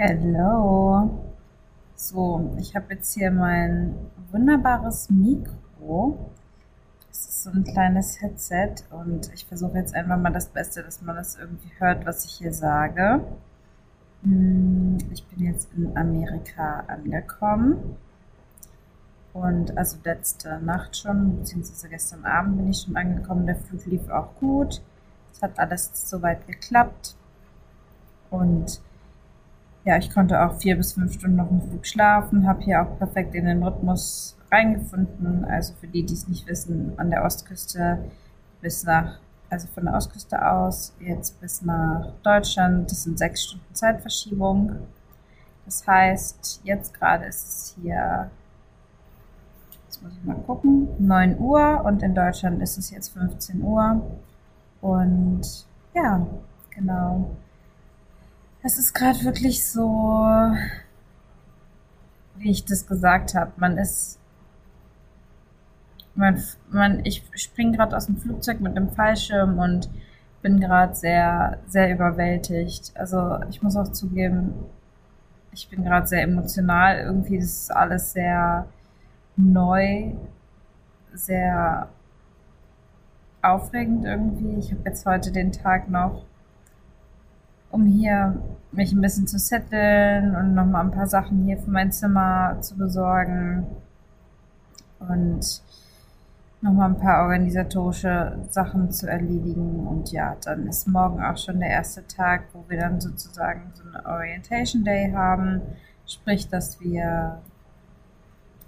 Hello. So, ich habe jetzt hier mein wunderbares Mikro. Das ist so ein kleines Headset und ich versuche jetzt einfach mal das Beste, dass man das irgendwie hört, was ich hier sage. Hm, ich bin jetzt in Amerika angekommen. Und also letzte Nacht schon, beziehungsweise gestern Abend bin ich schon angekommen. Der Flug lief auch gut. Es hat alles soweit geklappt. Und ja, ich konnte auch vier bis fünf Stunden noch im Flug schlafen, habe hier auch perfekt in den Rhythmus reingefunden. Also für die, die es nicht wissen, an der Ostküste bis nach, also von der Ostküste aus jetzt bis nach Deutschland, das sind sechs Stunden Zeitverschiebung. Das heißt, jetzt gerade ist es hier, jetzt muss ich mal gucken, 9 Uhr und in Deutschland ist es jetzt 15 Uhr. Und ja, genau. Es ist gerade wirklich so, wie ich das gesagt habe. Man ist, man, man, ich springe gerade aus dem Flugzeug mit dem Fallschirm und bin gerade sehr, sehr überwältigt. Also ich muss auch zugeben, ich bin gerade sehr emotional. Irgendwie ist alles sehr neu, sehr aufregend irgendwie. Ich habe jetzt heute den Tag noch um hier mich ein bisschen zu setteln und nochmal ein paar Sachen hier für mein Zimmer zu besorgen und nochmal ein paar organisatorische Sachen zu erledigen. Und ja, dann ist morgen auch schon der erste Tag, wo wir dann sozusagen so eine Orientation Day haben. Sprich, dass wir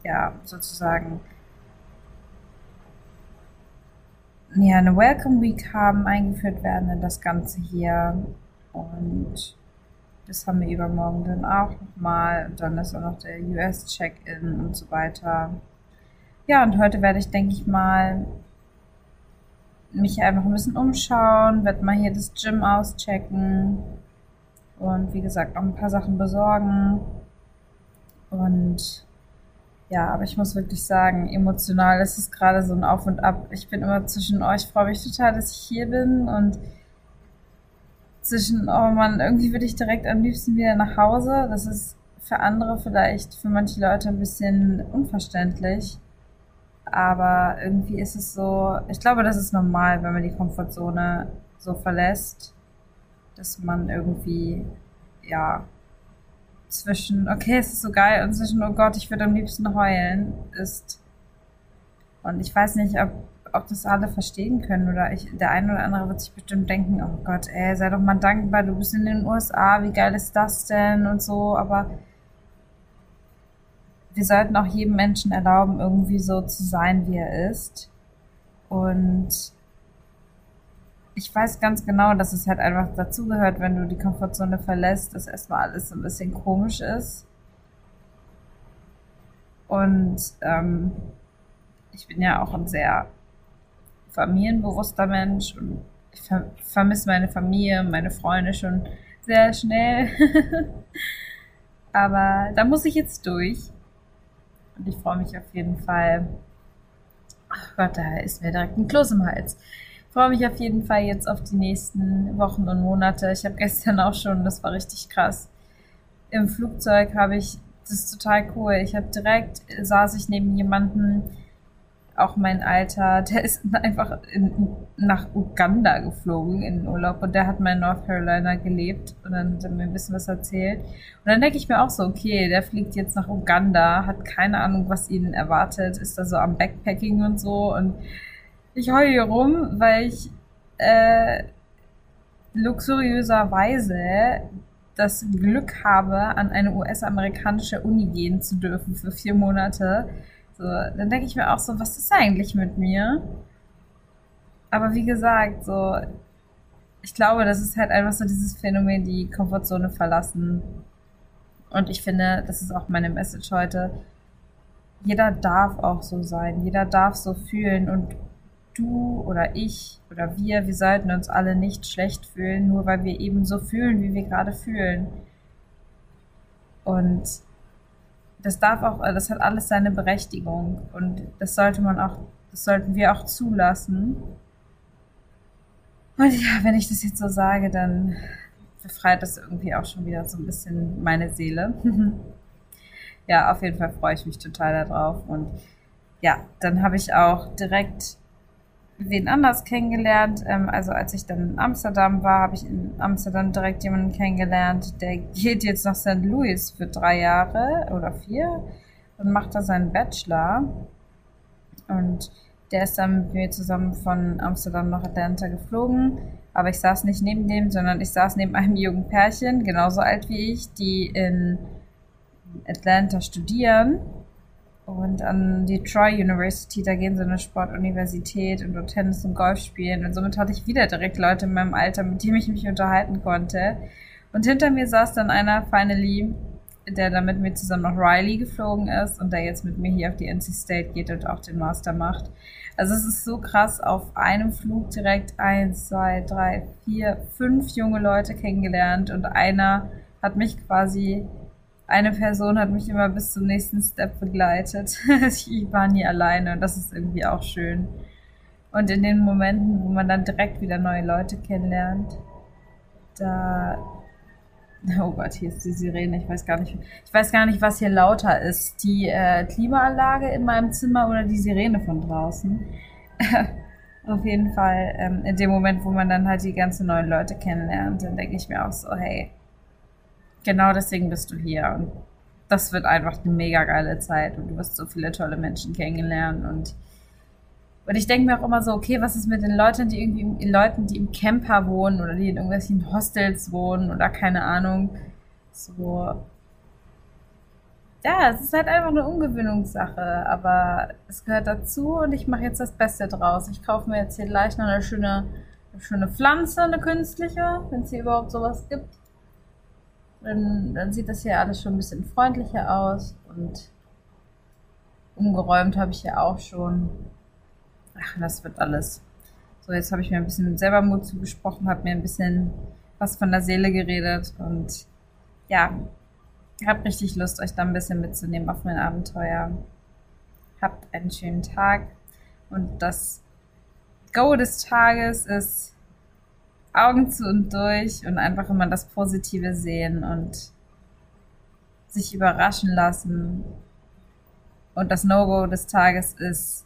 ja sozusagen ja, eine Welcome Week haben, eingeführt werden in das Ganze hier. Und das haben wir übermorgen dann auch nochmal. Und dann ist auch noch der US-Check-In und so weiter. Ja, und heute werde ich, denke ich mal, mich einfach ein bisschen umschauen, werde mal hier das Gym auschecken und wie gesagt noch ein paar Sachen besorgen. Und ja, aber ich muss wirklich sagen, emotional ist es gerade so ein Auf und Ab. Ich bin immer zwischen euch, freue mich total, dass ich hier bin und zwischen, oh man, irgendwie würde ich direkt am liebsten wieder nach Hause. Das ist für andere vielleicht, für manche Leute ein bisschen unverständlich. Aber irgendwie ist es so, ich glaube, das ist normal, wenn man die Komfortzone so verlässt, dass man irgendwie, ja, zwischen, okay, es ist so geil und zwischen, oh Gott, ich würde am liebsten heulen, ist. Und ich weiß nicht, ob ob das alle verstehen können oder ich, der eine oder andere wird sich bestimmt denken, oh Gott, ey, sei doch mal dankbar, du bist in den USA, wie geil ist das denn und so, aber wir sollten auch jedem Menschen erlauben, irgendwie so zu sein, wie er ist. Und ich weiß ganz genau, dass es halt einfach dazugehört, wenn du die Komfortzone verlässt, dass erstmal alles so ein bisschen komisch ist. Und ähm, ich bin ja auch ein sehr familienbewusster Mensch und ich ver vermisse meine Familie, meine Freunde schon sehr schnell. Aber da muss ich jetzt durch. Und ich freue mich auf jeden Fall. Ach Gott, da ist mir direkt ein Kloß im Hals. Ich freue mich auf jeden Fall jetzt auf die nächsten Wochen und Monate. Ich habe gestern auch schon, das war richtig krass. Im Flugzeug habe ich, das ist total cool. Ich habe direkt, saß ich neben jemanden, auch mein Alter, der ist einfach in, nach Uganda geflogen in den Urlaub und der hat mal in North Carolina gelebt und dann hat er mir ein bisschen was erzählt. Und dann denke ich mir auch so, okay, der fliegt jetzt nach Uganda, hat keine Ahnung, was ihn erwartet, ist da so am Backpacking und so und ich heule hier rum, weil ich äh, luxuriöserweise das Glück habe, an eine US-amerikanische Uni gehen zu dürfen für vier Monate so, dann denke ich mir auch so, was ist eigentlich mit mir? Aber wie gesagt, so, ich glaube, das ist halt einfach so dieses Phänomen, die Komfortzone verlassen. Und ich finde, das ist auch meine Message heute. Jeder darf auch so sein, jeder darf so fühlen und du oder ich oder wir, wir sollten uns alle nicht schlecht fühlen, nur weil wir eben so fühlen, wie wir gerade fühlen. Und das darf auch, das hat alles seine Berechtigung und das sollte man auch, das sollten wir auch zulassen. Und ja, wenn ich das jetzt so sage, dann befreit das irgendwie auch schon wieder so ein bisschen meine Seele. ja, auf jeden Fall freue ich mich total darauf. Und ja, dann habe ich auch direkt wen anders kennengelernt. Ähm, also als ich dann in Amsterdam war, habe ich in Amsterdam direkt jemanden kennengelernt, der geht jetzt nach St. Louis für drei Jahre oder vier und macht da seinen Bachelor. Und der ist dann mit mir zusammen von Amsterdam nach Atlanta geflogen. Aber ich saß nicht neben dem, sondern ich saß neben einem jungen Pärchen, genauso alt wie ich, die in Atlanta studieren und an die Troy University, da gehen sie eine Sportuniversität und dort Tennis und Golf spielen. Und somit hatte ich wieder direkt Leute in meinem Alter, mit denen ich mich unterhalten konnte. Und hinter mir saß dann einer, finally, der dann mit mir zusammen nach Riley geflogen ist und der jetzt mit mir hier auf die NC State geht und auch den Master macht. Also es ist so krass, auf einem Flug direkt eins, zwei, drei, vier, fünf junge Leute kennengelernt und einer hat mich quasi eine Person hat mich immer bis zum nächsten Step begleitet. ich war nie alleine und das ist irgendwie auch schön. Und in den Momenten, wo man dann direkt wieder neue Leute kennenlernt, da Oh Gott, hier ist die Sirene. Ich weiß gar nicht, ich weiß gar nicht, was hier lauter ist. Die äh, Klimaanlage in meinem Zimmer oder die Sirene von draußen. Auf jeden Fall, ähm, in dem Moment, wo man dann halt die ganzen neuen Leute kennenlernt, dann denke ich mir auch so, hey, genau deswegen bist du hier. Und das wird einfach eine mega geile Zeit und du wirst so viele tolle Menschen kennenlernen und und ich denke mir auch immer so, okay, was ist mit den Leuten, die irgendwie Leuten, die im Camper wohnen oder die in irgendwelchen Hostels wohnen oder keine Ahnung. So. Ja, es ist halt einfach eine Ungewöhnungssache, aber es gehört dazu und ich mache jetzt das Beste draus. Ich kaufe mir jetzt hier gleich noch eine schöne, eine schöne Pflanze, eine künstliche, wenn es hier überhaupt sowas gibt. Dann, dann sieht das hier alles schon ein bisschen freundlicher aus und umgeräumt habe ich ja auch schon. Ach, das wird alles. So, jetzt habe ich mir ein bisschen selber Mut zugesprochen, habe mir ein bisschen was von der Seele geredet und ja, habe richtig Lust, euch da ein bisschen mitzunehmen auf mein Abenteuer. Habt einen schönen Tag und das Go des Tages ist Augen zu und durch und einfach immer das Positive sehen und sich überraschen lassen. Und das No-Go des Tages ist,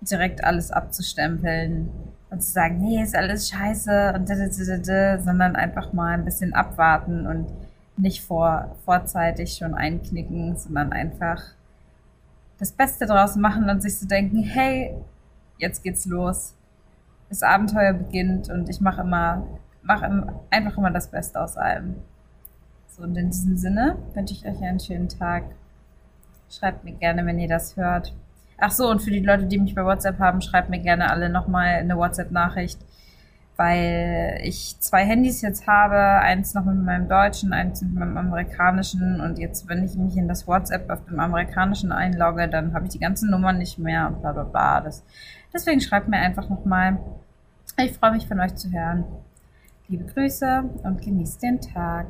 direkt alles abzustempeln und zu sagen, nee, ist alles scheiße und da, da, da, da, sondern einfach mal ein bisschen abwarten und nicht vor, vorzeitig schon einknicken, sondern einfach das Beste draus machen und sich zu denken, hey, jetzt geht's los das Abenteuer beginnt und ich mache immer, mache einfach immer das Beste aus allem. So, und in diesem Sinne wünsche ich euch einen schönen Tag. Schreibt mir gerne, wenn ihr das hört. Ach so, und für die Leute, die mich bei WhatsApp haben, schreibt mir gerne alle nochmal eine WhatsApp-Nachricht, weil ich zwei Handys jetzt habe, eins noch mit meinem deutschen, eins mit meinem amerikanischen und jetzt, wenn ich mich in das WhatsApp auf dem amerikanischen einlogge, dann habe ich die ganzen Nummern nicht mehr und bla bla bla. Das, deswegen schreibt mir einfach nochmal. Ich freue mich von euch zu hören. Liebe Grüße und genießt den Tag.